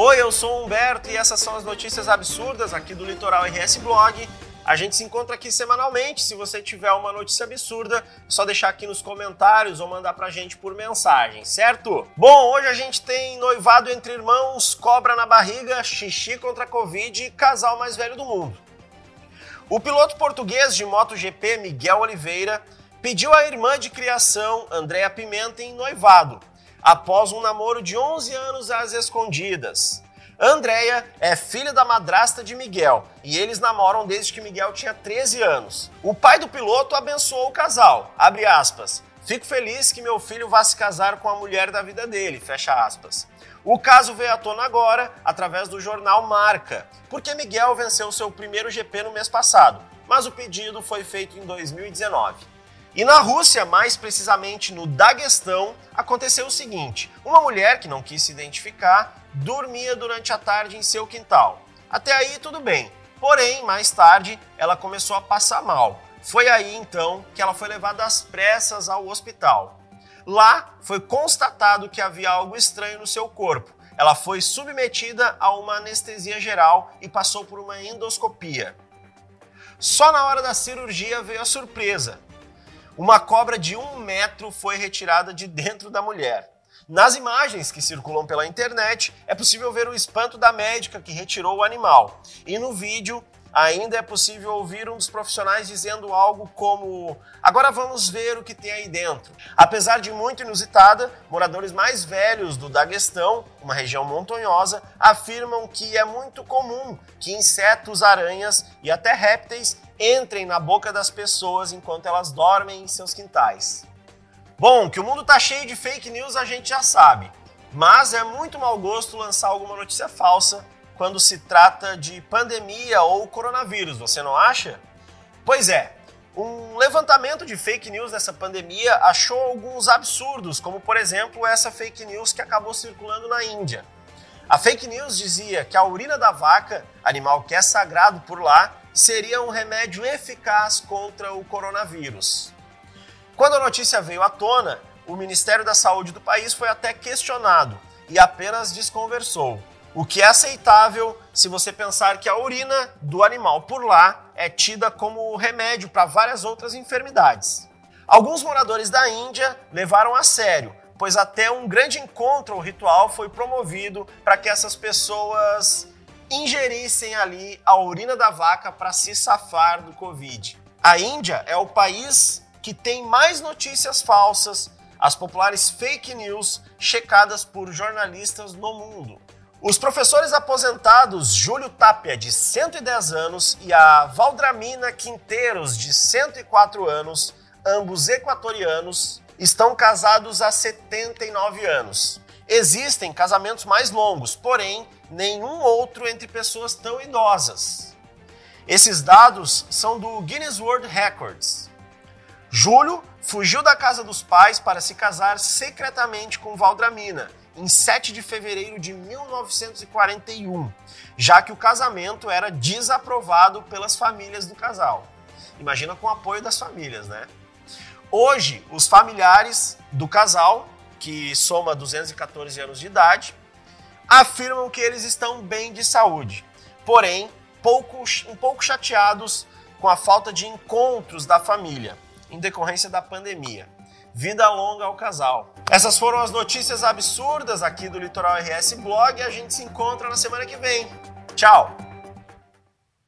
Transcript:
Oi, eu sou o Humberto e essas são as notícias absurdas aqui do Litoral RS Blog. A gente se encontra aqui semanalmente. Se você tiver uma notícia absurda, é só deixar aqui nos comentários ou mandar pra gente por mensagem, certo? Bom, hoje a gente tem noivado entre irmãos, cobra na barriga, xixi contra a Covid e casal mais velho do mundo. O piloto português de MotoGP, Miguel Oliveira, pediu à irmã de criação, Andréa Pimenta, em noivado, após um namoro de 11 anos às escondidas. Andréia é filha da madrasta de Miguel e eles namoram desde que Miguel tinha 13 anos. O pai do piloto abençoou o casal. Abre aspas. Fico feliz que meu filho vá se casar com a mulher da vida dele. Fecha aspas. O caso veio à tona agora através do jornal Marca, porque Miguel venceu seu primeiro GP no mês passado, mas o pedido foi feito em 2019. E na Rússia, mais precisamente no Daguestão, aconteceu o seguinte: uma mulher que não quis se identificar dormia durante a tarde em seu quintal. Até aí tudo bem. Porém, mais tarde, ela começou a passar mal. Foi aí então que ela foi levada às pressas ao hospital. Lá foi constatado que havia algo estranho no seu corpo. Ela foi submetida a uma anestesia geral e passou por uma endoscopia. Só na hora da cirurgia veio a surpresa. Uma cobra de um metro foi retirada de dentro da mulher. Nas imagens que circulam pela internet, é possível ver o espanto da médica que retirou o animal. E no vídeo, ainda é possível ouvir um dos profissionais dizendo algo como: Agora vamos ver o que tem aí dentro. Apesar de muito inusitada, moradores mais velhos do Daguestão, uma região montanhosa, afirmam que é muito comum que insetos, aranhas e até répteis entrem na boca das pessoas enquanto elas dormem em seus quintais. Bom, que o mundo tá cheio de fake news a gente já sabe, mas é muito mau gosto lançar alguma notícia falsa quando se trata de pandemia ou coronavírus, você não acha? Pois é, um levantamento de fake news nessa pandemia achou alguns absurdos, como por exemplo essa fake news que acabou circulando na Índia. A fake news dizia que a urina da vaca, animal que é sagrado por lá, seria um remédio eficaz contra o coronavírus. Quando a notícia veio à tona, o Ministério da Saúde do país foi até questionado e apenas desconversou. O que é aceitável se você pensar que a urina do animal por lá é tida como remédio para várias outras enfermidades. Alguns moradores da Índia levaram a sério, pois até um grande encontro ou ritual foi promovido para que essas pessoas ingerissem ali a urina da vaca para se safar do Covid. A Índia é o país que tem mais notícias falsas, as populares fake news, checadas por jornalistas no mundo. Os professores aposentados Júlio Tapia, de 110 anos, e a Valdramina Quinteiros, de 104 anos, ambos equatorianos, estão casados há 79 anos. Existem casamentos mais longos, porém, nenhum outro entre pessoas tão idosas. Esses dados são do Guinness World Records. Júlio fugiu da casa dos pais para se casar secretamente com Valdramina em 7 de fevereiro de 1941, já que o casamento era desaprovado pelas famílias do casal. Imagina com o apoio das famílias, né? Hoje, os familiares do casal, que soma 214 anos de idade, afirmam que eles estão bem de saúde, porém pouco, um pouco chateados com a falta de encontros da família em decorrência da pandemia. Vida longa ao casal. Essas foram as notícias absurdas aqui do Litoral RS Blog e a gente se encontra na semana que vem. Tchau!